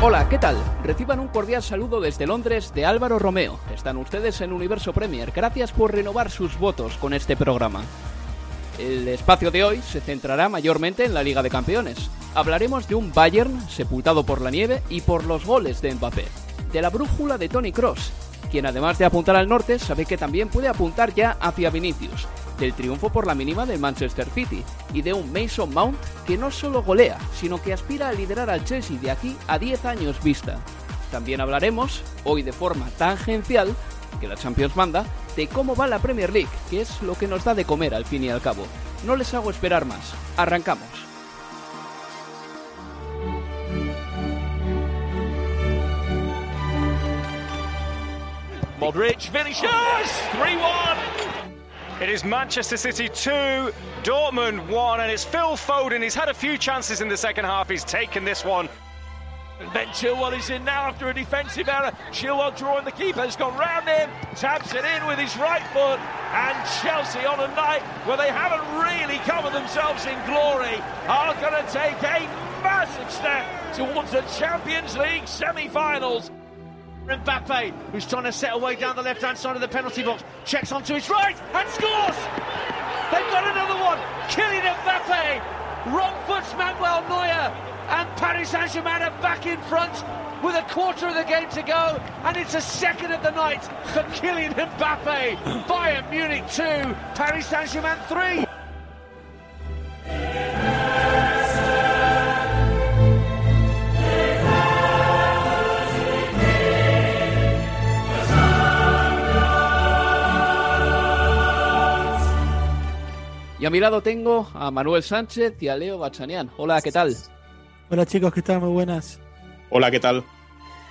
Hola, ¿qué tal? Reciban un cordial saludo desde Londres de Álvaro Romeo. Están ustedes en Universo Premier. Gracias por renovar sus votos con este programa. El espacio de hoy se centrará mayormente en la Liga de Campeones. Hablaremos de un Bayern sepultado por la nieve y por los goles de Mbappé. De la brújula de Tony Cross, quien además de apuntar al norte sabe que también puede apuntar ya hacia Vinicius, del triunfo por la mínima del Manchester City y de un Mason Mount que no solo golea, sino que aspira a liderar al Chelsea de aquí a 10 años vista. También hablaremos, hoy de forma tangencial, que la Champions manda, de cómo va la Premier League, que es lo que nos da de comer al fin y al cabo. No les hago esperar más. Arrancamos. Modric finishes 3-1. It is Manchester City 2, Dortmund 1, and it's Phil Foden. He's had a few chances in the second half. He's taken this one. Ben Chilwell is in now after a defensive error. Chilwell drawing the keeper, has gone round him, taps it in with his right foot, and Chelsea on a night where they haven't really covered themselves in glory are going to take a massive step towards the Champions League semi-finals. Mbappe, who's trying to set away down the left-hand side of the penalty box, checks onto his right and scores! They've got another one! Kylian Mbappe! Wrong foot's Manuel Neuer! And Paris Saint-Germain are back in front with a quarter of the game to go, and it's a second of the night for Kylian Mbappe. Bayern Munich 2, Paris Saint-Germain 3. A mi lado tengo a Manuel Sánchez y a Leo Bachanian. Hola, ¿qué tal? Hola chicos, ¿qué tal? Muy buenas. Hola, ¿qué tal?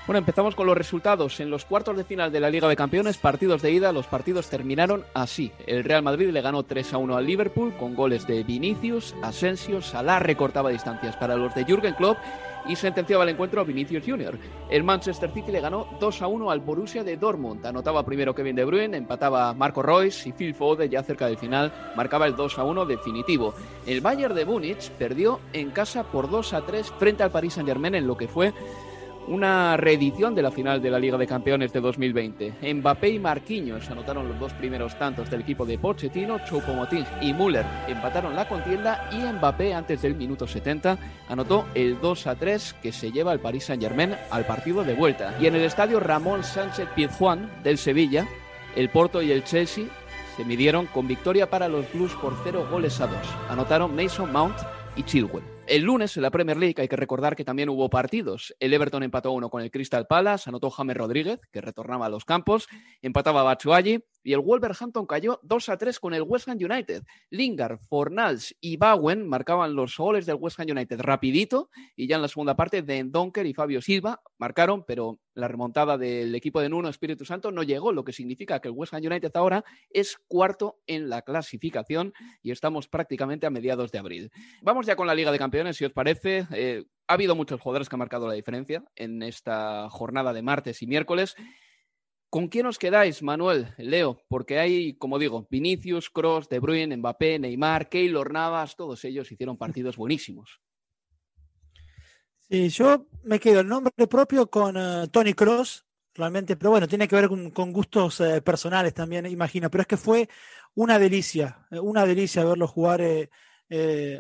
Bueno, empezamos con los resultados. En los cuartos de final de la Liga de Campeones, partidos de ida, los partidos terminaron así. El Real Madrid le ganó 3 a 1 al Liverpool con goles de Vinicius, Asensio, Salah recortaba distancias para los de Jürgen Klopp y sentenciaba el encuentro a Vinicius Jr. El Manchester City le ganó 2 a 1 al Borussia de Dortmund. Anotaba primero Kevin De Bruyne, empataba Marco Royce y Phil Foden ya cerca del final marcaba el 2 a 1 definitivo. El Bayern de Múnich perdió en casa por 2 a 3 frente al Paris Saint-Germain en lo que fue una reedición de la final de la Liga de Campeones de 2020. Mbappé y Marquinhos anotaron los dos primeros tantos del equipo de Pochettino, Choupo-Moting y Müller empataron la contienda y Mbappé antes del minuto 70 anotó el 2 a 3 que se lleva al Paris Saint-Germain al partido de vuelta. Y en el estadio Ramón Sánchez Pizjuán del Sevilla, el Porto y el Chelsea se midieron con victoria para los Blues por 0 goles a 2. Anotaron Mason Mount y Chilwell. El lunes en la Premier League hay que recordar que también hubo partidos. El Everton empató uno con el Crystal Palace, anotó James Rodríguez, que retornaba a los campos, empataba Batshuayi y el Wolverhampton cayó 2 a 3 con el West Ham United. Lingard, Fornals y Bowen marcaban los goles del West Ham United rapidito y ya en la segunda parte de Donker y Fabio Silva marcaron, pero la remontada del equipo de Nuno Espíritu Santo no llegó, lo que significa que el West Ham United ahora es cuarto en la clasificación y estamos prácticamente a mediados de abril. Vamos ya con la Liga de Campeones, si os parece. Eh, ha habido muchos jugadores que han marcado la diferencia en esta jornada de martes y miércoles. ¿Con quién os quedáis, Manuel, Leo? Porque hay, como digo, Vinicius, Cross, De Bruyne, Mbappé, Neymar, Keylor Navas, todos ellos hicieron partidos buenísimos. Sí, yo me quedo el nombre propio con eh, Tony Cross, realmente, pero bueno, tiene que ver con, gustos eh, personales también, imagino, pero es que fue una delicia, eh, una delicia verlo jugar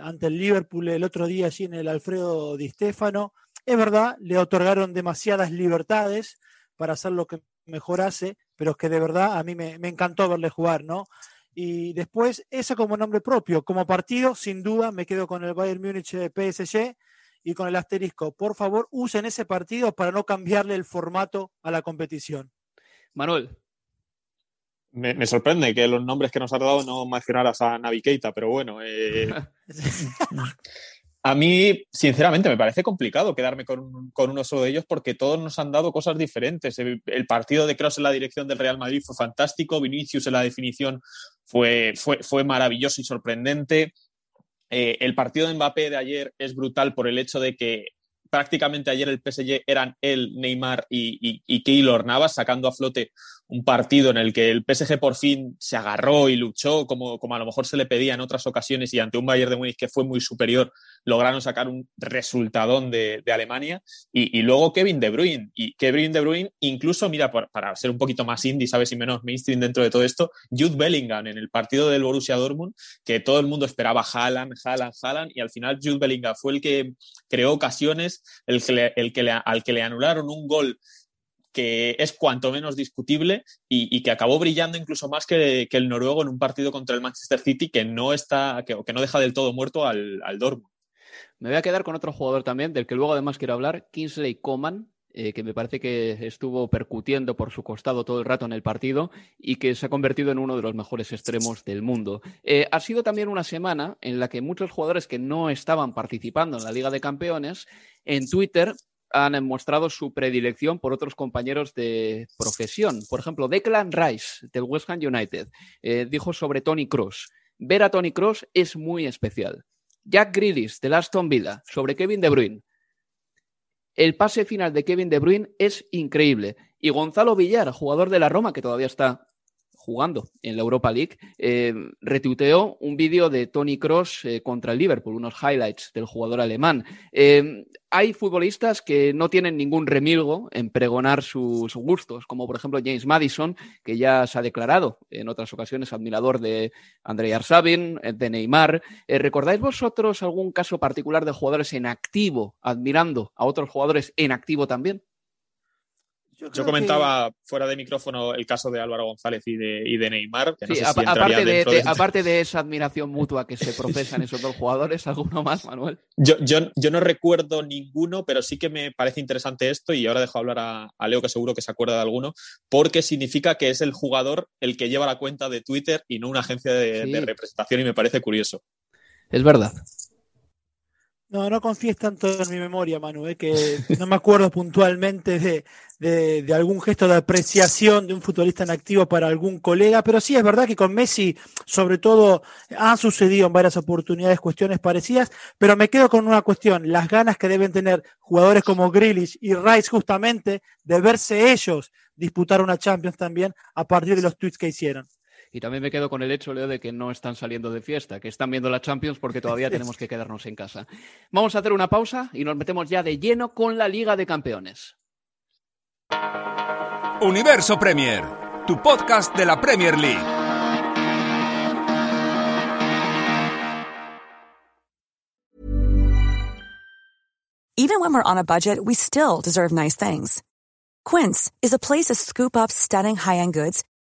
ante el Liverpool el otro día allí en el Alfredo Di Stefano. Es verdad, le otorgaron demasiadas libertades para hacer lo que mejor hace, pero es que de verdad a mí me, encantó verle jugar, ¿no? Y después, eso como nombre propio, como partido, sin duda me quedo con el Bayern Múnich PSG y con el asterisco. Por favor, usen ese partido para no cambiarle el formato a la competición. Manuel. Me, sorprende que los nombres que nos has dado no mencionaras a Navi Keita, pero bueno. Eh, A mí, sinceramente, me parece complicado quedarme con, uno solo de ellos porque todos nos han dado cosas diferentes. El, partido de Cross en la dirección del Real Madrid fue fantástico, Vinicius en la definición fue, fue, fue maravilloso y sorprendente. Eh, el partido de Mbappé de ayer es brutal por el hecho de que prácticamente ayer el PSG eran él, Neymar y, y, y Keylor Navas, sacando a flote un partido en el que el PSG por fin se agarró y luchó como, como a lo mejor se le pedía en otras ocasiones y ante un Bayern de Múnich que fue muy superior lograron sacar un resultadón de, de Alemania. Y, luego Kevin De Bruyne. Y Kevin De Bruyne incluso mira para ser un poquito más indie sabes y menos mainstream dentro de todo esto Jude Bellingham en el partido del Borussia Dortmund que todo el mundo esperaba Haaland, Haaland, Haaland y al final Jude Bellingham fue el que creó ocasiones el que, el que al que le anularon un gol que es cuanto menos discutible y, que acabó brillando incluso más que, el noruego en un partido contra el Manchester City que no está, que no deja del todo muerto al, al, Dortmund. Me voy a quedar con otro jugador también, del que luego además quiero hablar, Kingsley Coman, eh, que me parece que estuvo percutiendo por su costado todo el rato en el partido y que se ha convertido en uno de los mejores extremos del mundo. Eh, ha sido también una semana en la que muchos jugadores que no estaban participando en la Liga de Campeones en Twitter han mostrado su predilección por otros compañeros de profesión. Por ejemplo, Declan Rice, del West Ham United, eh, dijo sobre Tony Cross. Ver a Tony Cross es muy especial. Jack Grealish, del Aston Villa, sobre Kevin De Bruyne. El pase final de Kevin De Bruyne es increíble. Y Gonzalo Villar, jugador de la Roma, que todavía está jugando en la Europa League, eh, retuiteó un vídeo de Tony Cross eh, contra el Liverpool, unos highlights del jugador alemán. Eh, hay futbolistas que no tienen ningún remilgo en pregonar sus gustos, como por ejemplo James Madison, que ya se ha declarado en otras ocasiones admirador de Andrei Arsabin, de Neymar. ¿Recordáis vosotros algún caso particular de jugadores en activo admirando a otros jugadores en activo también? Yo, comentaba fuera de micrófono el caso de Álvaro González y de, y de Neymar. aparte, de, aparte de esa admiración mutua que se profesan esos dos jugadores, ¿alguno más, Manuel? Yo, yo, yo, no recuerdo ninguno, pero sí que me parece interesante esto y ahora dejo hablar a, Leo, que seguro que se acuerda de alguno, porque significa que es el jugador el que lleva la cuenta de Twitter y no una agencia de, de representación y me parece curioso. Es verdad. No, no confíes tanto en mi memoria, Manu, eh, que no me acuerdo puntualmente de, de, algún gesto de apreciación de un futbolista en activo para algún colega, pero sí es verdad que con Messi, sobre todo, han sucedido en varias oportunidades cuestiones parecidas, pero me quedo con una cuestión, las ganas que deben tener jugadores como Grealish y Rice justamente de verse ellos disputar una Champions también a partir de los tweets que hicieron. Y también me quedo con el hecho, Leo, de que no están saliendo de fiesta, que están viendo la Champions porque todavía tenemos que quedarnos en casa. Vamos a hacer una pausa y nos metemos ya de lleno con la Liga de Campeones. Universo Premier, tu podcast de la Premier League. Even when we're on a budget, we still deserve nice things. Quince is a place to scoop up stunning high-end goods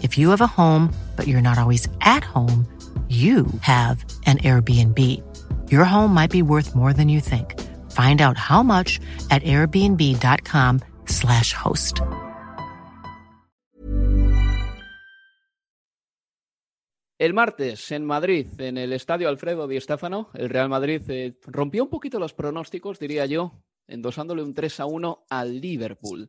If you have a home, but you're not always at home, you have an Airbnb. Your home might be worth more than you think. Find out how much at airbnb.com/slash host. El martes en Madrid, en el estadio Alfredo Di Stéfano, el Real Madrid eh, rompió un poquito los pronósticos, diría yo, endosándole un 3 a 1 al Liverpool.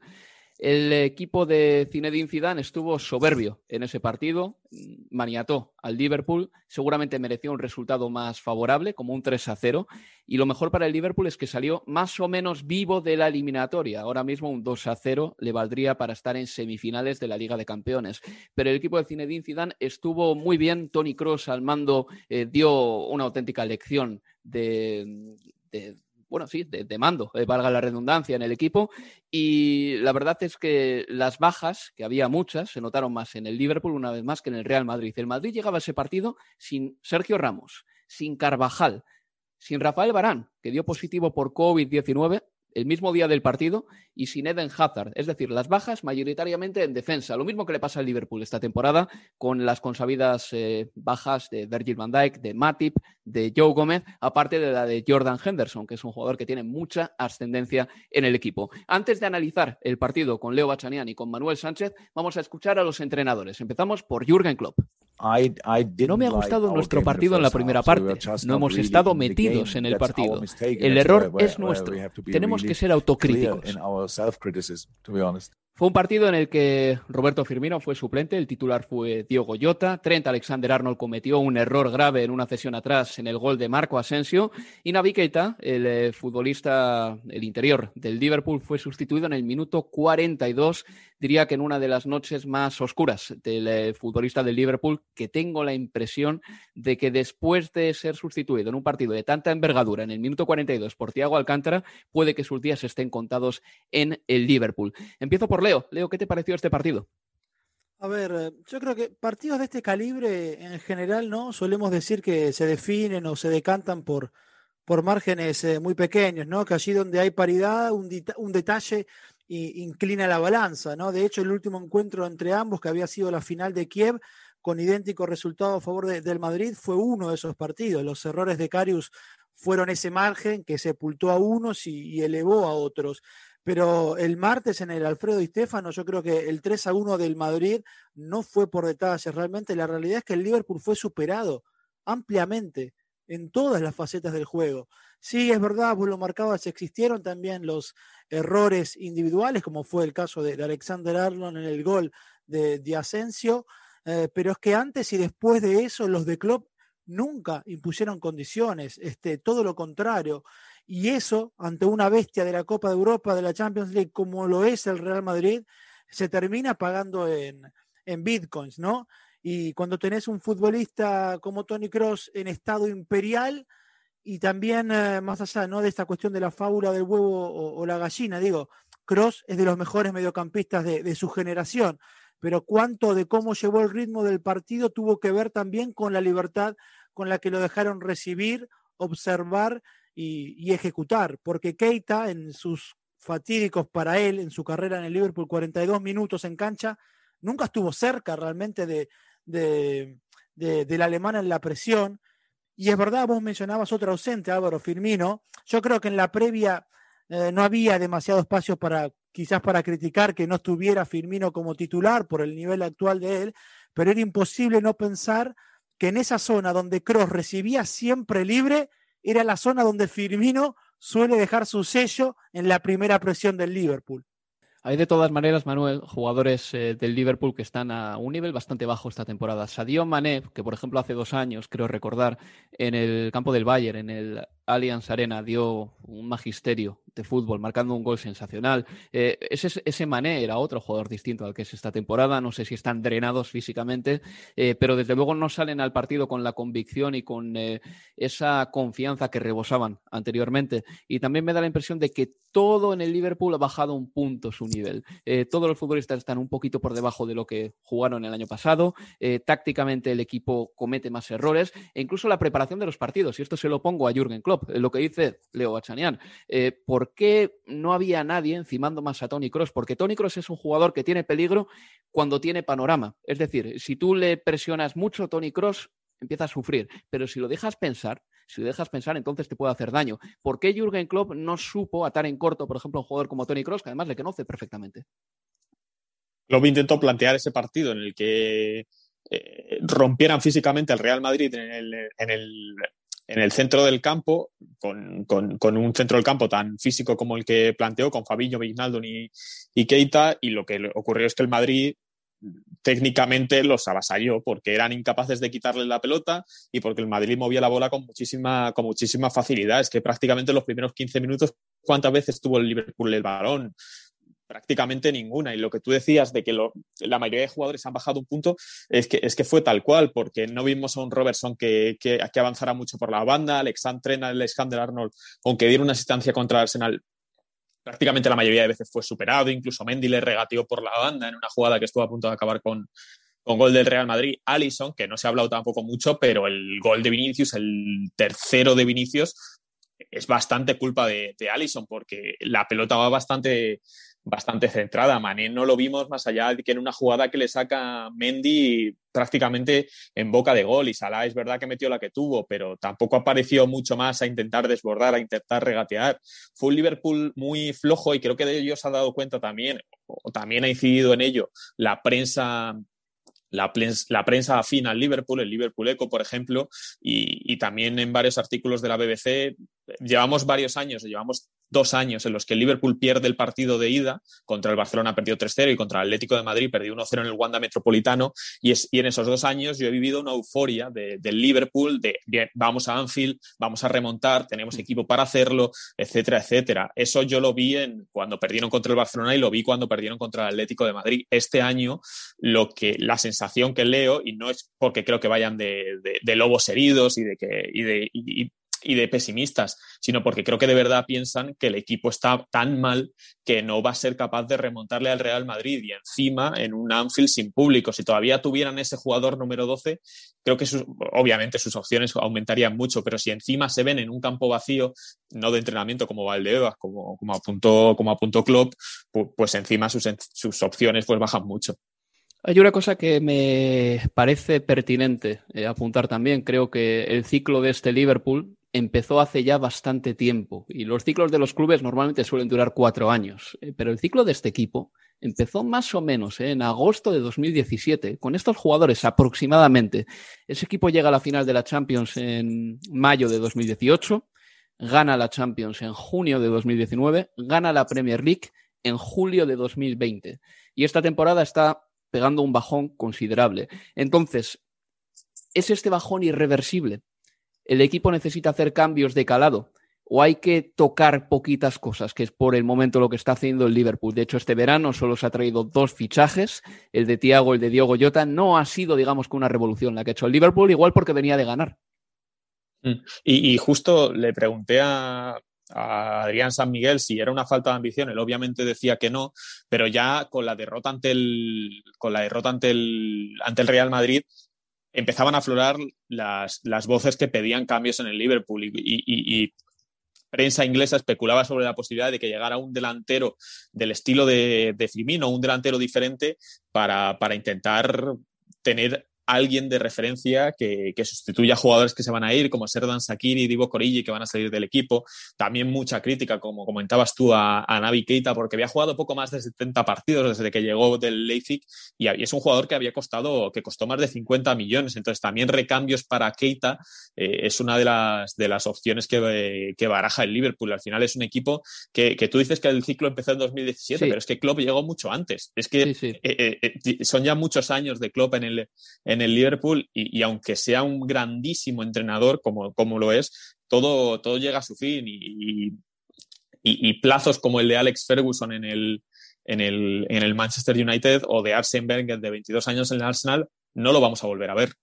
El equipo de Zinedine Zidane estuvo soberbio en ese partido, maniató al Liverpool, seguramente mereció un resultado más favorable, como un 3 a 0, y lo mejor para el Liverpool es que salió más o menos vivo de la eliminatoria. Ahora mismo un 2 a 0 le valdría para estar en semifinales de la Liga de Campeones. Pero el equipo de Zinedine Zidane estuvo muy bien, Tony Cross al mando eh, dio una auténtica lección de, de bueno, sí, de, mando, eh, valga la redundancia, en el equipo. Y la verdad es que las bajas, que había muchas, se notaron más en el Liverpool una vez más que en el Real Madrid. El Madrid llegaba a ese partido sin Sergio Ramos, sin Carvajal, sin Rafael Barán, que dio positivo por COVID-19 el mismo día del partido y sin Eden Hazard. Es decir, las bajas mayoritariamente en defensa. Lo mismo que le pasa al Liverpool esta temporada con las consabidas eh, bajas de Virgil van Dijk, de Matip, de Joe Gómez, aparte de la de Jordan Henderson, que es un jugador que tiene mucha ascendencia en el equipo. Antes de analizar el partido con Leo Bachanian y con Manuel Sánchez, vamos a escuchar a los entrenadores. Empezamos por Jürgen Klopp. No me ha gustado nuestro partido en la primera parte. No hemos estado metidos en el partido. El error es nuestro. Tenemos que ser autocríticos. Fue un partido en el que Roberto Firmino fue suplente, el titular fue Diego Jota, Trent Alexander Arnold cometió un error grave en una cesión atrás en el gol de Marco Asensio y Navi el eh, futbolista, el interior del Liverpool, fue sustituido en el minuto 42, diría que en una de las noches más oscuras del eh, futbolista del Liverpool, que tengo la impresión de que después de ser sustituido en un partido de tanta envergadura en el minuto 42 por Thiago Alcántara, puede que sus días estén contados en el Liverpool. Empiezo por Leo. Leo, ¿qué te pareció este partido? A ver, eh, yo creo que partidos de este calibre en general, ¿no? Solemos decir que se definen o se decantan por, por márgenes eh, muy pequeños, ¿no? Que allí donde hay paridad, un, detalle inclina la balanza, ¿no? De hecho, el último encuentro entre ambos, que había sido la final de Kiev, con idéntico resultado a favor del Madrid, fue uno de esos partidos. Los errores de Carius fueron ese margen que sepultó a unos y elevó a otros. Pero el martes en el Alfredo y Stefano, yo creo que el 3 a 1 del Madrid no fue por detalles. Realmente la realidad es que el Liverpool fue superado ampliamente en todas las facetas del juego. Sí, es verdad, vos lo marcabas, existieron también los errores individuales, como fue el caso de, Alexander Arnold en el gol de, de Asensio, eh, pero es que antes y después de eso los de Klopp nunca impusieron condiciones, este, todo lo contrario. Y eso, ante una bestia de la Copa de Europa, de la Champions League, como lo es el Real Madrid, se termina pagando en, en bitcoins, ¿no? Y cuando tenés un futbolista como Tony Cross en estado imperial, y también eh, más allá ¿no? de esta cuestión de la fábula del huevo o, la gallina, digo, Cross es de los mejores mediocampistas de, de, su generación, pero cuánto de cómo llevó el ritmo del partido tuvo que ver también con la libertad con la que lo dejaron recibir, observar y, ejecutar, porque Keita en sus fatídicos para él, en su carrera en el Liverpool, 42 minutos en cancha, nunca estuvo cerca realmente de, de, del alemán en la presión. Y es verdad, vos mencionabas otro ausente, Álvaro Firmino. Yo creo que en la previa eh, no había demasiado espacio para quizás para criticar que no estuviera Firmino como titular por el nivel actual de él, pero era imposible no pensar que en esa zona donde Cross recibía siempre libre, era la zona donde Firmino suele dejar su sello en la primera presión del Liverpool. Hay de todas maneras, Manuel, jugadores eh, del Liverpool que están a un nivel bastante bajo esta temporada. Sadio Mané, que por ejemplo hace dos años, creo recordar, en el campo del Bayern, en el Allianz Arena, dio un magisterio de fútbol, marcando un gol sensacional. Eh, ese, ese, Mané era otro jugador distinto al que es esta temporada. No sé si están drenados físicamente, eh, pero desde luego no salen al partido con la convicción y con eh, esa confianza que rebosaban anteriormente. Y también me da la impresión de que todo en el Liverpool ha bajado un punto su nivel. todos los futbolistas están un poquito por debajo de lo que jugaron el año pasado. tácticamente el equipo comete más errores e incluso la preparación de los partidos. Y esto se lo pongo a Jürgen Klopp, lo que dice Leo Bachanian. por ¿por qué no había nadie encimando más a Tony Cross? Porque Tony Cross es un jugador que tiene peligro cuando tiene panorama. Es decir, si tú le presionas mucho, Tony Cross empieza a sufrir. Pero si lo dejas pensar, si lo dejas pensar, entonces te puede hacer daño. ¿Por qué Jürgen Klopp no supo atar en corto, por ejemplo, a un jugador como Tony Cross, que además le conoce perfectamente? Klopp intentó plantear ese partido en el que eh, rompieran físicamente al Real Madrid en el centro del campo, con, un centro del campo tan físico como el que planteó, con Fabinho, Vignaldo y, y Keita, y lo que ocurrió es que el Madrid técnicamente los avasalló porque eran incapaces de quitarle la pelota y porque el Madrid movía la bola con muchísima, con muchísima facilidad. Es que prácticamente los primeros 15 minutos, ¿cuántas veces tuvo el Liverpool el balón? Prácticamente ninguna. Y lo que tú decías de que la mayoría de jugadores han bajado un punto es que, es que fue tal cual, porque no vimos a un Robertson que, que, avanzara mucho por la banda, Alexander Alexander Arnold, aunque diera una asistencia contra Arsenal, prácticamente la mayoría de veces fue superado, incluso Mendy le regateó por la banda en una jugada que estuvo a punto de acabar con, con gol del Real Madrid. Allison, que no se ha hablado tampoco mucho, pero el gol de Vinicius, el tercero de Vinicius, es bastante culpa de, de Allison, porque la pelota va bastante bastante centrada. Mané no lo vimos más allá de que en una jugada que le saca Mendy prácticamente en boca de gol y Salah es verdad que metió la que tuvo, pero tampoco apareció mucho más a intentar desbordar, a intentar regatear. Fue un Liverpool muy flojo y creo que de ellos ha dado cuenta también, o también ha incidido en ello, la prensa la, la, prensa afina al Liverpool, el Liverpool Eco, por ejemplo, y, también en varios artículos de la BBC. Llevamos varios años, llevamos dos años en los que el Liverpool pierde el partido de ida, contra el Barcelona perdió 3-0 y contra el Atlético de Madrid perdió 1-0 en el Wanda Metropolitano, y, es, y en esos dos años yo he vivido una euforia de, del Liverpool, de vamos a Anfield, vamos a remontar, tenemos equipo para hacerlo, etcétera, etcétera. Eso yo lo vi en, cuando perdieron contra el Barcelona y lo vi cuando perdieron contra el Atlético de Madrid. Este año, lo que, la sensación que leo, y no es porque creo que vayan de, lobos heridos y de que, de pesimistas, sino porque creo que de verdad piensan que el equipo está tan mal que no va a ser capaz de remontarle al Real Madrid y encima en un Anfield sin público. Si todavía tuvieran ese jugador número 12, creo que obviamente sus opciones aumentarían mucho, pero si encima se ven en un campo vacío, no de entrenamiento como Valdebebas, como, como apuntó como apuntó Klopp, pues, encima sus, sus opciones pues bajan mucho. Hay una cosa que me parece pertinente eh, apuntar también. Creo que el ciclo de este Liverpool empezó hace ya bastante tiempo y los ciclos de los clubes normalmente suelen durar cuatro años, eh, pero el ciclo de este equipo empezó más o menos eh, en agosto de 2017 con estos jugadores aproximadamente. Ese equipo llega a la final de la Champions en mayo de 2018, gana la Champions en junio de 2019, gana la Premier League en julio de 2020 y esta temporada está pegando un bajón considerable. Entonces, es este bajón irreversible el equipo necesita hacer cambios de calado o hay que tocar poquitas cosas, que es por el momento lo que está haciendo el Liverpool. De hecho, este verano solo se ha traído dos fichajes, el de Thiago, el de Diogo Jota. No ha sido, digamos, que una revolución la que ha hecho el Liverpool, igual porque venía de ganar. Mm. Y, justo le pregunté a, Adrián San Miguel si era una falta de ambición, él obviamente decía que no, pero ya con la derrota ante el, con la derrota ante el, ante el Real Madrid, empezaban a aflorar las, las voces que pedían cambios en el Liverpool y, prensa inglesa especulaba sobre la posibilidad de que llegara un delantero del estilo de, de Firmino, un delantero diferente para, para intentar tener alguien de referencia que, sustituya a jugadores que se van a ir, como Serdan Sakiri, Divo Corigi, que van a salir del equipo. También mucha crítica, como comentabas tú, a, Navi Keita, porque había jugado poco más de 70 partidos desde que llegó del Leipzig y, es un jugador que había costado, que costó más de 50 millones. Entonces, también recambios para Keita eh, es una de las, de las opciones que, baraja el Liverpool. Al final es un equipo que, tú dices que el ciclo empezó en 2017, pero es que Klopp llegó mucho antes. Es que eh, eh, son ya muchos años de Klopp en el, en el Liverpool y, aunque sea un grandísimo entrenador como, como lo es, todo, todo llega a su fin y, y, plazos como el de Alex Ferguson en el, en el, en el Manchester United o de Arsene Wenger de 22 años en el Arsenal, no lo vamos a volver a ver.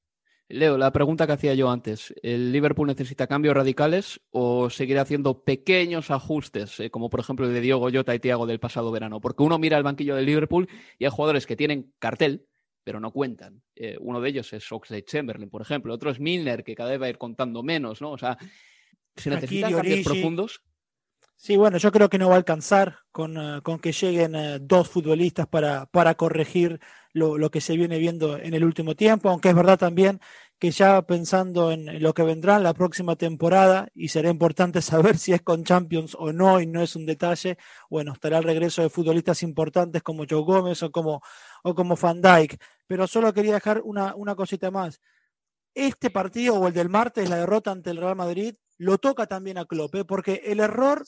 Leo, la pregunta que hacía yo antes, ¿el Liverpool necesita cambios radicales o seguir haciendo pequeños ajustes, eh, como por ejemplo el de Diogo Jota y Thiago del pasado verano? Porque uno mira el banquillo del Liverpool y hay jugadores que tienen cartel, pero no cuentan. Eh, uno de ellos es Oxlade Chamberlain, por ejemplo. Otro es Milner, que cada vez va a ir contando menos, ¿no? O sea, se necesitan cambios profundos. Sí, bueno, yo creo que no va a alcanzar con, eh, que lleguen eh, dos futbolistas para, para corregir lo, lo, que se viene viendo en el último tiempo, aunque es verdad también que ya pensando en lo que vendrá en la próxima temporada, y será importante saber si es con Champions o no, y no es un detalle, bueno, estará el regreso de futbolistas importantes como Joe Gómez o como, o como Van Dijk. Pero solo quería dejar una, una cosita más. Este partido o el del martes, la derrota ante el Real Madrid, lo toca también a Klopp, ¿eh? porque el error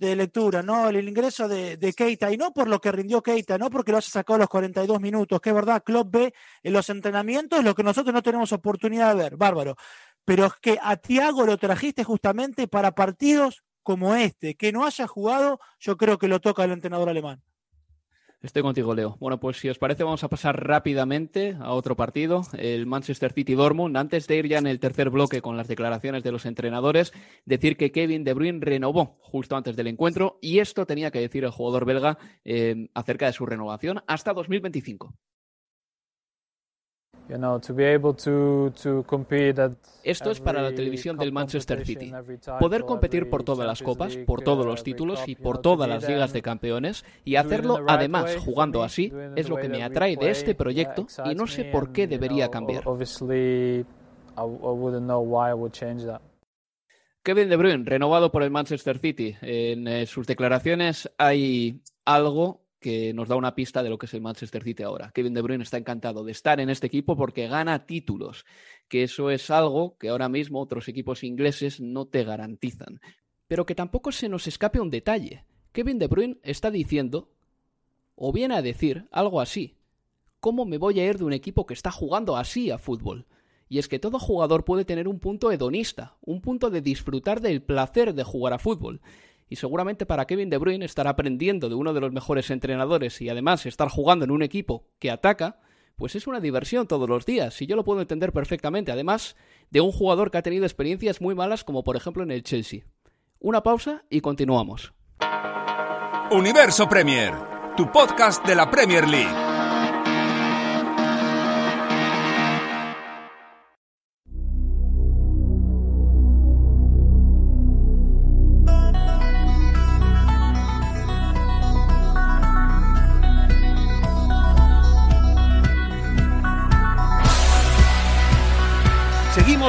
de lectura, ¿no? El ingreso de, Keita, y no por lo que rindió Keita, no porque lo haya sacado a los 42 minutos, que es verdad, Klopp ve en los entrenamientos lo que nosotros no tenemos oportunidad de ver, bárbaro. Pero es que a Tiago lo trajiste justamente para partidos como este, que no haya jugado, yo creo que lo toca el entrenador alemán. Estoy contigo, Leo. Bueno, pues si os parece, vamos a pasar rápidamente a otro partido, el Manchester City Dortmund. Antes de ir ya en el tercer bloque con las declaraciones de los entrenadores, decir que Kevin De Bruyne renovó justo antes del encuentro y esto tenía que decir el jugador belga eh, acerca de su renovación hasta 2025. Esto es para la televisión del Manchester City. Poder competir por todas las copas, por todos los títulos y por todas las ligas de campeones y hacerlo además jugando así es lo que me atrae de este proyecto y no sé por qué debería cambiar. Kevin De Bruyne, renovado por el Manchester City. En eh, sus declaraciones hay algo que nos da una pista de lo que es el Manchester City ahora. Kevin De Bruyne está encantado de estar en este equipo porque gana títulos, que eso es algo que ahora mismo otros equipos ingleses no te garantizan. Pero que tampoco se nos escape un detalle. Kevin De Bruyne está diciendo, o viene a decir, algo así. ¿Cómo me voy a ir de un equipo que está jugando así a fútbol? Y es que todo jugador puede tener un punto hedonista, un punto de disfrutar del placer de jugar a fútbol y seguramente para Kevin De Bruyne estar aprendiendo de uno de los mejores entrenadores y además estar jugando en un equipo que ataca, pues es una diversión todos los días y yo lo puedo entender perfectamente, además de un jugador que ha tenido experiencias muy malas como por ejemplo en el Chelsea. Una pausa y continuamos. Universo Premier, tu podcast de la Premier League.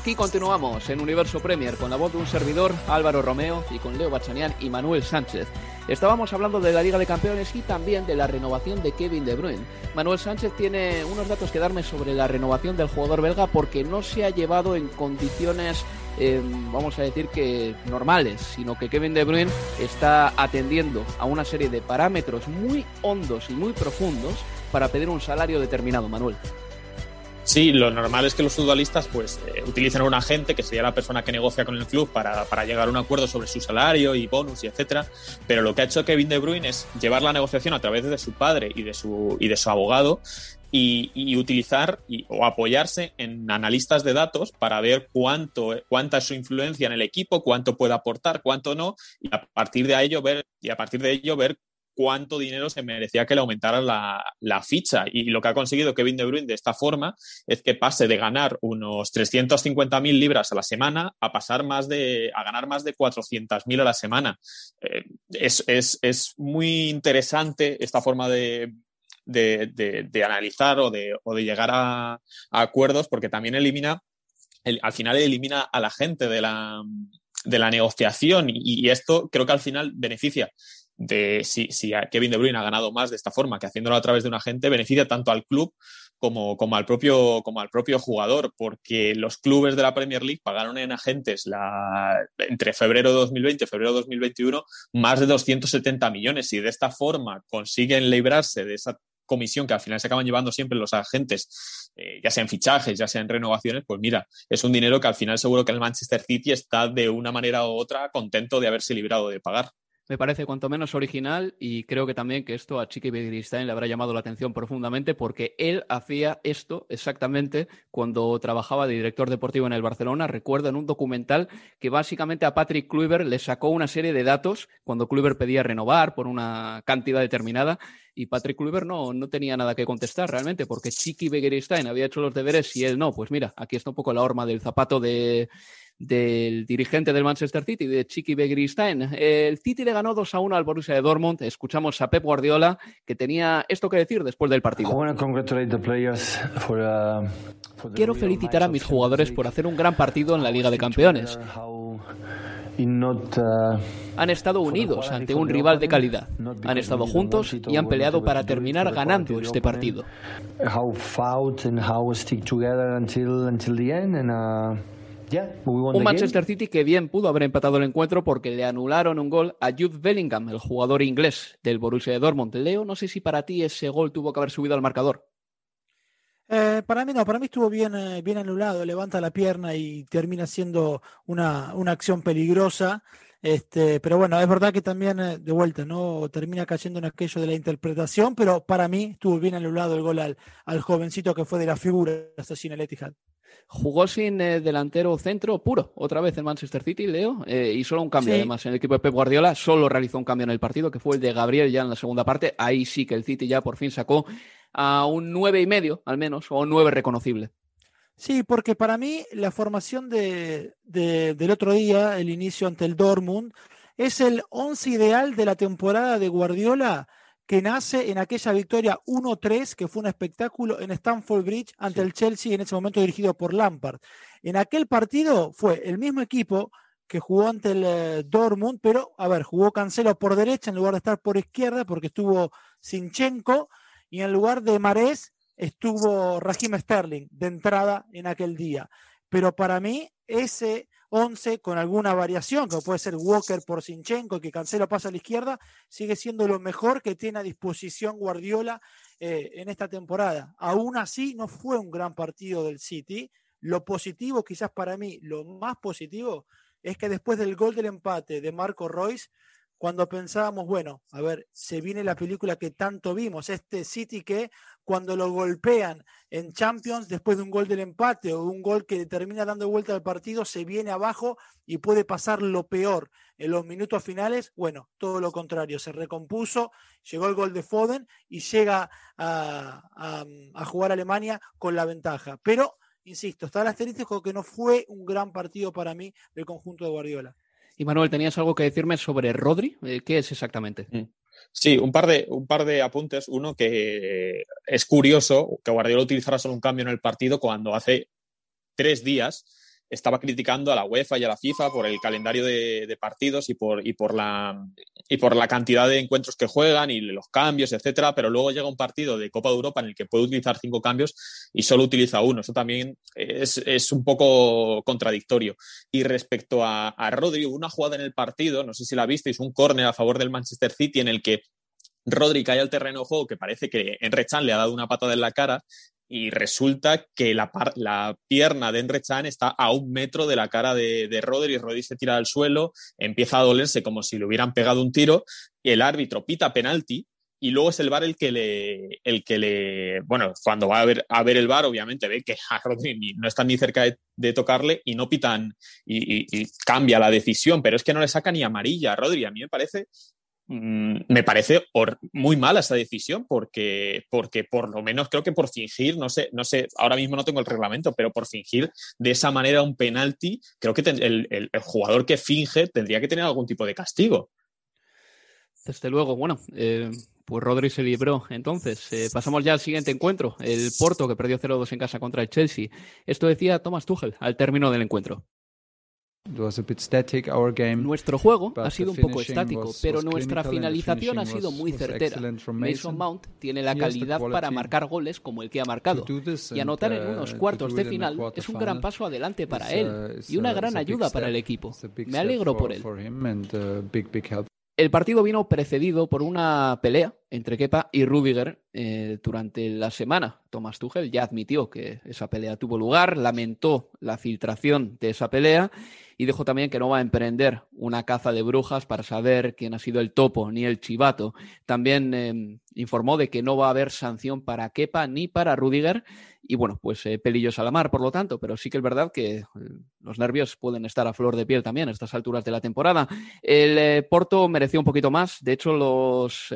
Aquí continuamos en Universo Premier con la voz de un servidor, Álvaro Romeo, y con Leo Bachanian y Manuel Sánchez. Estábamos hablando de la Liga de Campeones y también de la renovación de Kevin De Bruyne. Manuel Sánchez tiene unos datos que darme sobre la renovación del jugador belga porque no se ha llevado en condiciones, em, vamos a decir que normales, sino que Kevin De Bruyne está atendiendo a una serie de parámetros muy hondos y muy profundos para pedir un salario determinado, Manuel. Sí, lo normal es que los futbolistas pues eh, utilicen a un agente que sería la persona que negocia con el club para, para, llegar a un acuerdo sobre su salario y bonus y etcétera. Pero lo que ha hecho Kevin De Bruyne es llevar la negociación a través de su padre y de su, y de su abogado y, y utilizar y, o apoyarse en analistas de datos para ver cuánto, cuánta es su influencia en el equipo, cuánto puede aportar, cuánto no, y a partir de ello ver, y a partir de ello ver cuánto dinero se merecía que le aumentaran la, la, ficha. Y lo que ha conseguido Kevin De Bruyne de esta forma es que pase de ganar unos 350.000 libras a la semana a pasar más de, a ganar más de 400.000 a la semana. Eh, es, es, es, muy interesante esta forma de, de, de, analizar o de, o de llegar a, acuerdos porque también elimina, el, al final elimina a la gente de la, de la negociación y esto creo que al final beneficia de si, si Kevin De Bruyne ha ganado más de esta forma que haciéndolo a través de un agente, beneficia tanto al club como, al propio, jugador, porque los clubes de la Premier League pagaron en agentes entre febrero de 2020 y febrero de 2021 más de 270 millones. Y de esta forma consiguen librarse de esa comisión que al final se acaban llevando siempre los agentes, eh, ya sean fichajes, ya sean renovaciones, pues mira, es un dinero que al final seguro que el Manchester City está de una manera u otra contento de haberse librado de pagar me parece cuanto menos original y creo que también que esto a Chiqui Begiristain le habrá llamado la atención profundamente porque él hacía esto exactamente cuando trabajaba de director deportivo en el Barcelona. Recuerdo en un documental que básicamente a Patrick Kluivert le sacó una serie de datos cuando Kluivert pedía renovar por una cantidad determinada y Patrick Kluivert no, no tenía nada que contestar realmente porque Chiqui Begiristain había hecho los deberes y él no. Pues mira, aquí está un poco la horma del zapato de del dirigente del Manchester City, de Chiqui Begristein. El City le ganó 2 a 1 al Borussia de Dortmund. Escuchamos a Pep Guardiola, que tenía esto que decir después del partido. Uh, Quiero felicitar a mis jugadores por hacer un gran partido en la Liga de Campeones. Han estado unidos ante un rival de calidad. Han estado juntos y han peleado para terminar ganando este partido. Un Manchester City que bien pudo haber empatado el encuentro porque le anularon un gol a Jude Bellingham, el jugador inglés del Borussia de Dortmund. Leo, no sé si para ti ese gol tuvo que haber subido al marcador. Eh, para mí no, para mí estuvo bien, eh, bien anulado, levanta la pierna y termina siendo una, una acción peligrosa. Este, pero bueno, es verdad que también eh, de vuelta, ¿no? Termina cayendo en aquello de la interpretación, pero para mí estuvo bien anulado el gol al, al jovencito que fue de la figura asesina el Etihad. Jugó sin eh, delantero centro puro, otra vez en Manchester City, Leo, eh, y solo un cambio Sí. además. En el equipo de Pep Guardiola solo realizó un cambio en el partido, que fue el de Gabriel ya en la segunda parte. Ahí sí que el City ya por fin sacó a un nueve y medio, al menos, o un nueve reconocible. Sí, porque para mí la formación de, de- del otro día, el inicio ante el Dortmund, es el once ideal de la temporada de Guardiola que nace en aquella victoria 1-3, que fue un espectáculo en Stamford Bridge ante el Chelsea, en ese momento dirigido por Lampard. En aquel partido fue el mismo equipo que jugó ante el eh, Dortmund, pero, a ver, jugó Cancelo por derecha en lugar de estar por izquierda, porque estuvo Sinchenko, y en lugar de Marés estuvo Raheem Sterling de entrada en aquel día. Pero para mí, ese 11 con alguna variación, que puede ser Walker por Sinchenko que Cancelo pasa a la izquierda, sigue siendo lo mejor que tiene a disposición Guardiola eh, en esta temporada. Aún así, no fue un gran partido del City. Lo positivo, quizás para mí, lo más positivo, es que después del gol del empate de Marco Royce, cuando pensábamos, bueno, a ver, se viene la película que tanto vimos, este City que cuando lo golpean en Champions después de un gol del empate o un gol que termina dando vuelta al partido, se viene abajo y puede pasar lo peor en los minutos finales. Bueno, todo lo contrario, se recompuso, llegó el gol de Foden y llega a, jugar Alemania con la ventaja. Pero, insisto, está el asterístico que no fue un gran partido para mí del conjunto de Guardiola. Y Manuel, ¿tenías algo que decirme sobre Rodri? Eh, ¿Qué es exactamente? Sí, un par, de, un par de apuntes. Uno que es curioso que Guardiola utilizara solo un cambio en el partido cuando hace tres días estaba criticando a la UEFA y a la FIFA por el calendario de, partidos y por, y, por la, y por la cantidad de encuentros que juegan y los cambios, etcétera, pero luego llega un partido de Copa de Europa en el que puede utilizar cinco cambios y solo utiliza uno. Eso también es, es un poco contradictorio. Y respecto a, a Rodri, una jugada en el partido, no sé si la visteis, un córner a favor del Manchester City en el que Rodri cae al terreno de juego que parece que Enre Chan le ha dado una patada en la cara y resulta que la, la, pierna de Enre Chan está a un metro de la cara de, de Rodri y Rodri se tira al suelo, empieza a dolerse como si le hubieran pegado un tiro y el árbitro pita penalti y luego es el bar el que le, el que le, bueno, cuando va a ver, a ver el bar, obviamente ve que a Rodri no está ni cerca de, tocarle y no pitan y, cambia la decisión, pero es que no le saca ni amarilla a Rodri. A mí me parece, me parece muy mala esa decisión porque, porque por lo menos creo que por fingir, no sé, no sé, ahora mismo no tengo el reglamento, pero por fingir de esa manera un penalti, creo que el, el jugador que finge tendría que tener algún tipo de castigo. Desde luego, bueno, eh, pues Rodri se libró. Entonces, eh, pasamos ya al siguiente encuentro, el Porto, que perdió 0-2 en casa contra el Chelsea. Esto decía Thomas Tuchel al término del encuentro. Nuestro juego ha sido un poco estático, pero nuestra finalización ha sido muy certera. Mason Mount tiene la calidad para marcar goles como el que ha marcado, y anotar en unos uh, cuartos de final es un gran paso adelante para él uh, y una gran ayuda para el equipo. Me alegro por él. El partido vino precedido por una pelea entre Kepa y Rudiger eh, durante la semana. Thomas Tuchel ya admitió que esa pelea tuvo lugar, lamentó la filtración de esa pelea y dijo también que no va a emprender una caza de brujas para saber quién ha sido el topo ni el chivato. También em, informó de que no va a haber sanción para Kepa ni para Rudiger y bueno, pues eh, pelillos a la mar, por lo tanto, pero sí que es verdad que eh, los nervios pueden estar a flor de piel también a estas alturas de la temporada. El eh, Porto mereció un poquito más, de hecho los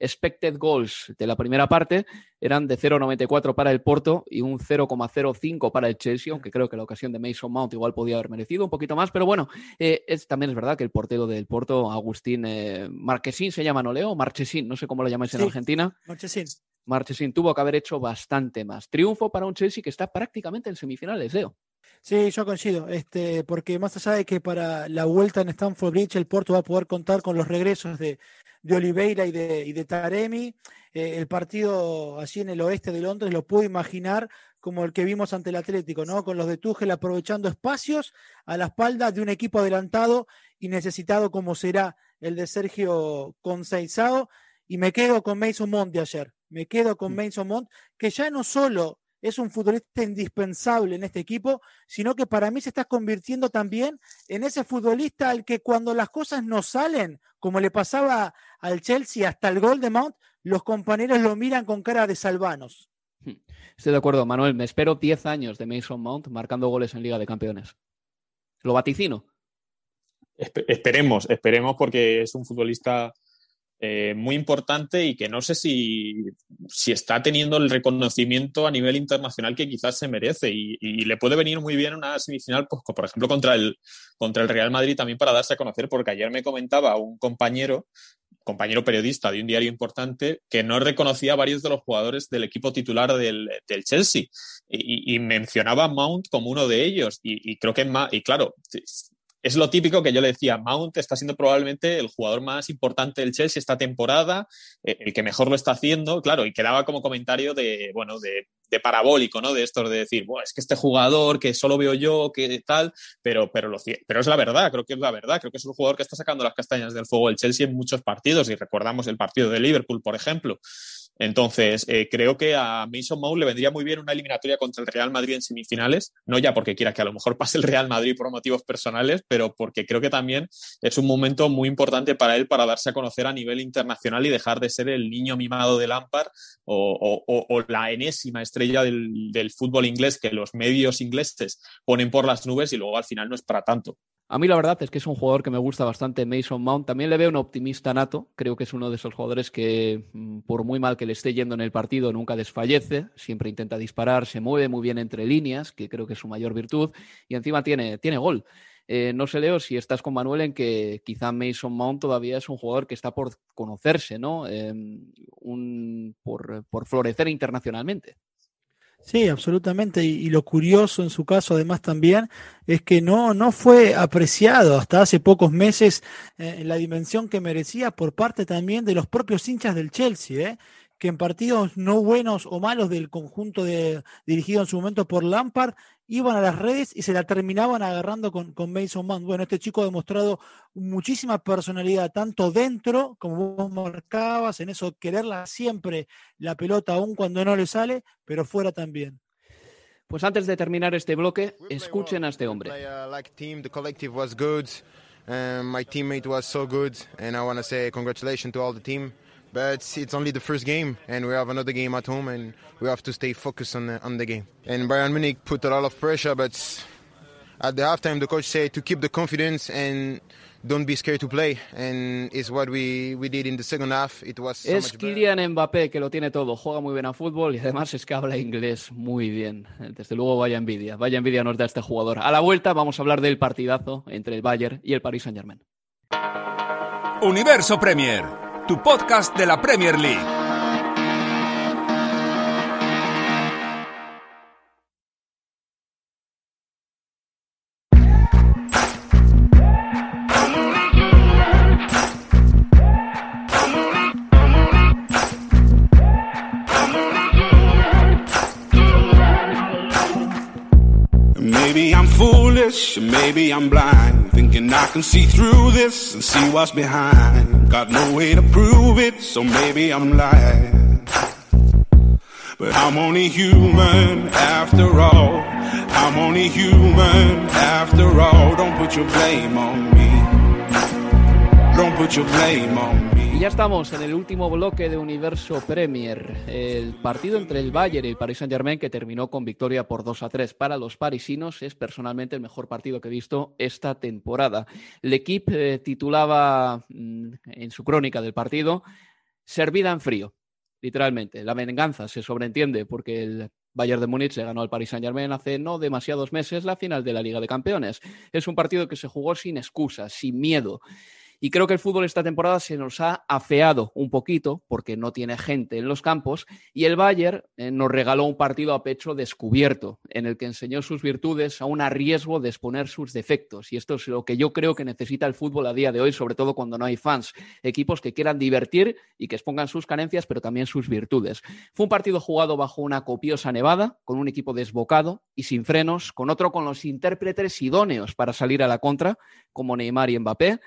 expected goals de la primera parte eran de 0,94 para el Porto y un 0,05 para el Chelsea, aunque creo que la ocasión de Mason Mount igual podía haber merecido un poquito más, pero bueno, eh, es, también es verdad que el portero del Porto, Agustín eh, Marquesín, se llama, ¿no, Leo? Marchesín, no sé cómo lo llamáis en Argentina. Marchesín. Marchesín tuvo que haber hecho bastante más. Triunfo para un Chelsea que está prácticamente en semifinales, Leo. Sí, yo coincido, este, porque más allá de que para la vuelta en Stamford Bridge el Porto va a poder contar con los regresos de, de Oliveira y de, y de Taremi, eh, el partido allí en el oeste de Londres lo puedo imaginar como el que vimos ante el Atlético, ¿no? Con los de Tuchel aprovechando espacios a la espalda de un equipo adelantado y necesitado como será el de Sergio Conceizao. Y me quedo con Mason Mont de ayer. Me quedo con. Mason Mont, que ya no solo es un futbolista indispensable en este equipo, sino que para mí se está convirtiendo también en ese futbolista al que cuando las cosas no salen, como le pasaba al Chelsea hasta el gol de Mount, los compañeros lo miran con cara de salvanos. Hmm. Estoy de acuerdo, Manuel. Me espero 10 años de Mason Mount marcando goles en Liga de Campeones. Lo vaticino. esperemos, esperemos porque es un futbolista eh, muy importante y que no sé si, si, está teniendo el reconocimiento a nivel internacional que quizás se merece. Y, le puede venir muy bien una semifinal, pues, por ejemplo, contra el, contra el Real Madrid también para darse a conocer, porque ayer me comentaba un compañero compañero periodista de un diario importante que no reconocía a varios de los jugadores del equipo titular del, del Chelsea. Y, mencionaba a Mount como uno de ellos. Y, y creo que y claro es lo típico que yo le decía, Mount está siendo probablemente el jugador más importante del Chelsea esta temporada, eh, el que mejor lo está haciendo, claro, y quedaba como comentario de, bueno, de, parabólico, ¿no? De esto de decir, es que este jugador que solo veo yo, que tal, pero, pero, lo, pero es la verdad, creo que es la verdad, creo que es un jugador que está sacando las castañas del fuego del Chelsea en muchos partidos, y recordamos el partido de Liverpool, por ejemplo. Entonces, eh, creo que a Mason Mount le vendría muy bien una eliminatoria contra el Real Madrid en semifinales, no ya porque quiera que a lo mejor pase el Real Madrid por motivos personales, pero porque creo que también es un momento muy importante para él para darse a conocer a nivel internacional y dejar de ser el niño mimado de Lampard o, la enésima estrella del fútbol inglés que los medios ingleses ponen por las nubes y luego al final no es para tanto. A mí la verdad es que es un jugador que me gusta bastante, Mason Mount. También le veo un optimista nato. Creo que es uno de esos jugadores que, mm, por muy mal que le esté yendo en el partido, nunca desfallece. Siempre intenta disparar, se mueve muy bien entre líneas, que creo que es su mayor virtud. Y encima tiene, tiene gol. Eh, no sé, Leo, si estás con Manuel en que quizá Mason Mount todavía es un jugador que está por conocerse, ¿no? Em, por, por florecer internacionalmente. Sí, absolutamente. Y, lo curioso en su caso, además, también es que no, no fue apreciado hasta hace pocos meses eh, en la dimensión que merecía por parte también de los propios hinchas del Chelsea, ¿eh? que en partidos no buenos o malos del conjunto de, dirigido en su momento por Lampard, iban a las redes y se la terminaban agarrando con, con Mason Mount. Bueno, este chico ha demostrado muchísima personalidad, tanto dentro, como vos marcabas, en eso quererla siempre la pelota, aun cuando no le sale, pero fuera también. Pues antes de terminar este bloque, escuchen a este hombre. Um, my teammate was so good, and I want to say congratulations to all the team. But it's only the first game, and we have another game at home, and we have to stay focused on the, on the game. And Bayern Munich put a lot of pressure, but at the halftime, the coach said to keep the confidence and don't be scared to play. And it's what we, we did in the second half. It was so es Kylian Mbappé que lo tiene todo, juega muy bien a fútbol y además es que habla inglés muy bien. Desde luego vaya envidia, vaya envidia nos da este jugador. A la vuelta vamos a hablar del partidazo entre el Bayern y el Paris Saint-Germain. Universo Premier, tu podcast de la Premier League. Maybe I'm blind, thinking I can see through this and see what's behind. Got no way to prove it, so maybe I'm lying. But I'm only human after all. I'm only human after all. Don't put your blame on me. Don't put your blame on me. Ya estamos en el último bloque de Universo Premier. El partido entre el Bayern y el Paris Saint-Germain, que terminó con victoria por 2 a 3 para los parisinos, es personalmente el mejor partido que he visto esta temporada. El equipo eh, titulaba mm, en su crónica del partido Servida en frío, literalmente. La venganza se sobreentiende porque el Bayern de Múnich le ganó al Paris Saint-Germain hace no demasiados meses la final de la Liga de Campeones. Es un partido que se jugó sin excusas, sin miedo. Y creo que el fútbol esta temporada se nos ha afeado un poquito porque no tiene gente en los campos y el Bayern eh, nos regaló un partido a pecho descubierto en el que enseñó sus virtudes aún a riesgo de exponer sus defectos. Y esto es lo que yo creo que necesita el fútbol a día de hoy, sobre todo cuando no hay fans, equipos que quieran divertir y que expongan sus carencias, pero también sus virtudes. Fue un partido jugado bajo una copiosa nevada, con un equipo desbocado y sin frenos, con otro con los intérpretes idóneos para salir a la contra, como Neymar y Mbappé.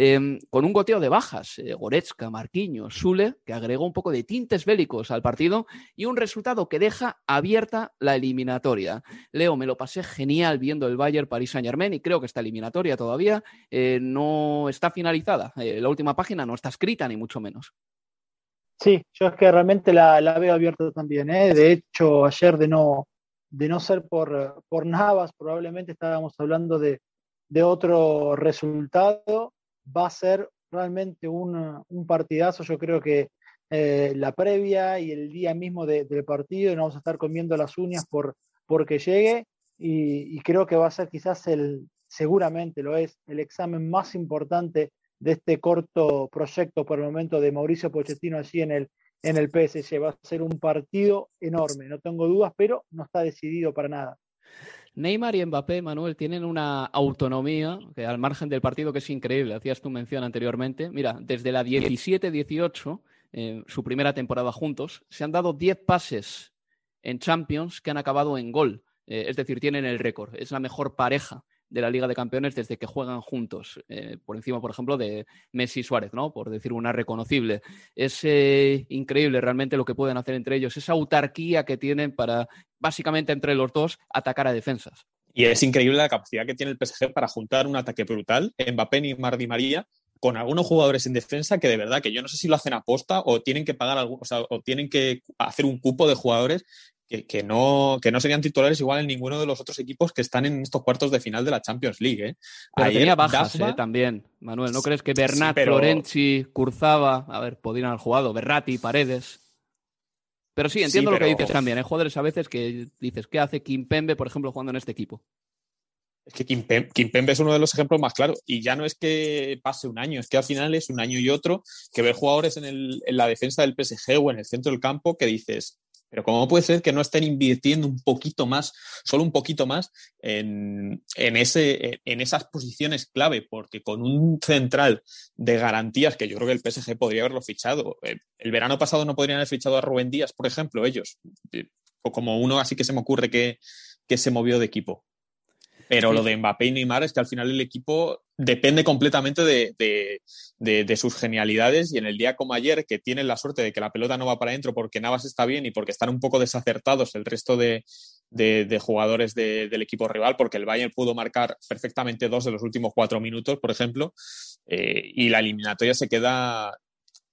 Em, con un goteo de bajas, eh, Goretzka, Marquinhos, Sule, que agregó un poco de tintes bélicos al partido y un resultado que deja abierta la eliminatoria. Leo, me lo pasé genial viendo el Bayern París Saint Germain y creo que esta eliminatoria todavía eh, no está finalizada. Eh, la última página no está escrita, ni mucho menos. Sí, yo es que realmente la, veo abierta también. De hecho, ayer de no, de no ser por, por Navas, probablemente estábamos hablando de, de otro resultado va a ser realmente un, partidazo. Yo creo que eh, la previa y el día mismo del partido nos vamos a estar comiendo las uñas por porque llegue y, creo que va a ser quizás el, seguramente lo es, el examen más importante de este corto proyecto por el momento de Mauricio Pochettino allí en el, en el PSG. Va a ser un partido enorme, no tengo dudas, pero no está decidido para nada. Neymar y Mbappé, Manuel, tienen una autonomía que al margen del partido que es increíble. Hacías tu mención anteriormente. Mira, desde la 17-18, eh, su primera temporada juntos, se han dado 10 pases en Champions que han acabado en gol. Eh, es decir, tienen el récord. Es la mejor pareja de la Liga de Campeones desde que juegan juntos, eh, por encima, por ejemplo, de Messi Suárez, ¿no? Por decir una reconocible. Es eh, increíble realmente lo que pueden hacer entre ellos, esa autarquía que tienen para, básicamente, entre los dos, atacar a defensas. Y es increíble la capacidad que tiene el PSG para juntar un ataque brutal, Mbappé y Mardi María, con algunos jugadores en defensa que de verdad que yo no sé si lo hacen a posta o tienen que pagar algo, o tienen que hacer un cupo de jugadores que, no, que no serían titulares igual en ninguno de los otros equipos que están en estos cuartos de final de la Champions League. ¿eh? Pero tenía bajas ¿eh? también, Manuel. ¿No crees que Bernat, Florenzi, Curzaba, a ver, podrían haber jugado, Berrati, Paredes? Pero sí, entiendo lo que dices también. Hay jugadores a veces que dices, ¿qué hace Kimpembe, por ejemplo, jugando en este equipo? Es que Kimpembe, es uno de los ejemplos más claros. Y ya no es que pase un año, es que al final es un año y otro que ver jugadores en, el, en la defensa del PSG o en el centro del campo que dices, pero ¿cómo puede ser que no estén invirtiendo un poquito más, solo un poquito más, en, ese, en esas posiciones clave? Porque con un central de garantías, que yo creo que el PSG podría haberlo fichado. Eh, el verano pasado no podrían haber fichado a Rubén Díaz, por ejemplo, ellos. Eh, o como uno así que se me ocurre que, que se movió de equipo. Pero lo de Mbappé y Neymar es que al final el equipo depende completamente de, sus genialidades y en el día como ayer, que tienen la suerte de que la pelota no va para adentro porque Navas está bien y porque están un poco desacertados el resto de, jugadores del equipo rival, porque el Bayern pudo marcar perfectamente dos de los últimos cuatro minutos, por ejemplo, eh, y la eliminatoria se queda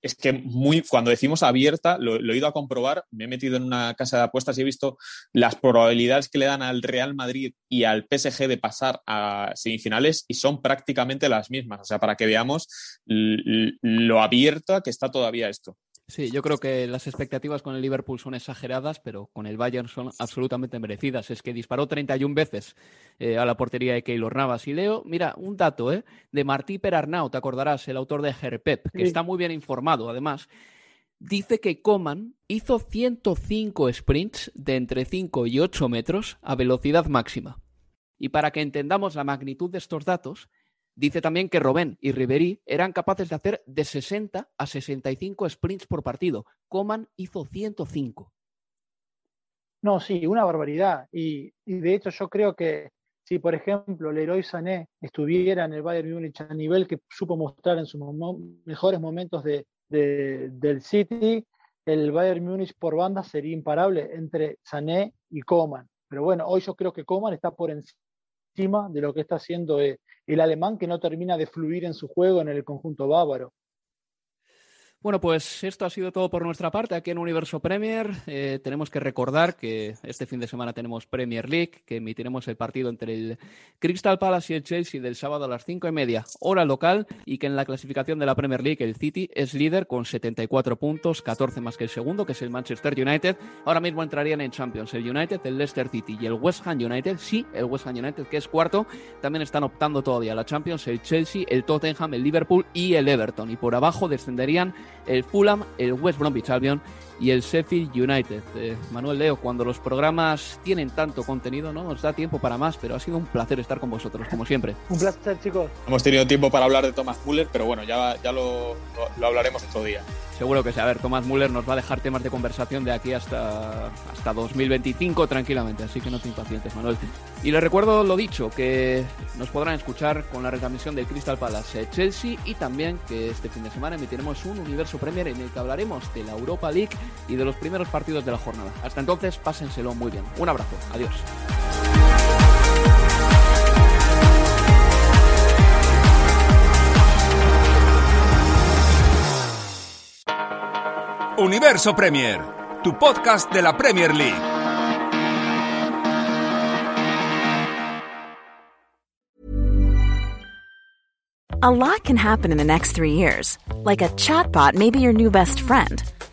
es que muy, cuando decimos abierta, lo, he ido a comprobar, me he metido en una casa de apuestas y he visto las probabilidades que le dan al Real Madrid y al PSG de pasar a semifinales y son prácticamente las mismas. O sea, para que veamos lo abierta que está todavía esto. Sí, yo creo que las expectativas con el Liverpool son exageradas, pero con el Bayern son absolutamente merecidas. Es que disparó 31 veces eh, a la portería de Keylor Navas. Y Leo, mira, un dato ¿eh? de Martí Perarnau, te acordarás, el autor de Herpep, que está muy bien informado además. Dice que Coman hizo 105 sprints de entre 5 y 8 metros a velocidad máxima. Y para que entendamos la magnitud de estos datos, Dice también que Robén y Ribery eran capaces de hacer de 60 a 65 sprints por partido. Coman hizo 105. No, sí, una barbaridad. Y, de hecho yo creo que si, por ejemplo, Leroy Sané estuviera en el Bayern Múnich a nivel que supo mostrar en sus mejores momentos de, del City, el Bayern Múnich por banda sería imparable entre Sané y Coman. Pero bueno, hoy yo creo que Coman está por encima de lo que está haciendo eh, el alemán que no termina de fluir en su juego en el conjunto bávaro. Bueno, pues esto ha sido todo por nuestra parte aquí en Universo Premier. Eh, tenemos que recordar que este fin de semana tenemos Premier League, que emitiremos el partido entre el Crystal Palace y el Chelsea del sábado a las cinco y media, hora local, y que en la clasificación de la Premier League el City es líder con 74 puntos, 14 más que el segundo, que es el Manchester United. Ahora mismo entrarían en Champions el United, el Leicester City y el West Ham United. Sí, el West Ham United, que es cuarto, también están optando todavía a la Champions el Chelsea, el Tottenham, el Liverpool y el Everton. Y por abajo descenderían el Fulham, el West Bromwich Albion y el Sheffield United. Eh, Manuel Leo, cuando los programas tienen tanto contenido, no nos da tiempo para más, pero ha sido un placer estar con vosotros, como siempre. Un placer, chicos. Hemos tenido tiempo para hablar de Thomas Muller, pero bueno, ya, ya lo, lo, hablaremos otro día. Seguro que sí. A ver, Thomas Muller nos va a dejar temas de conversación de aquí hasta, hasta 2025 tranquilamente, así que no te impacientes, Manuel. Y les recuerdo lo dicho, que nos podrán escuchar con la retransmisión del Crystal Palace Chelsea y también que este fin de semana emitiremos un Universo Premier en el que hablaremos de la Europa League y de los primeros partidos de la jornada. Hasta entonces, pásenselo muy bien. Un abrazo. Adiós. Universo Premier, tu podcast de la Premier League. A lot can happen in the next three years. Like a chatbot may be your new best friend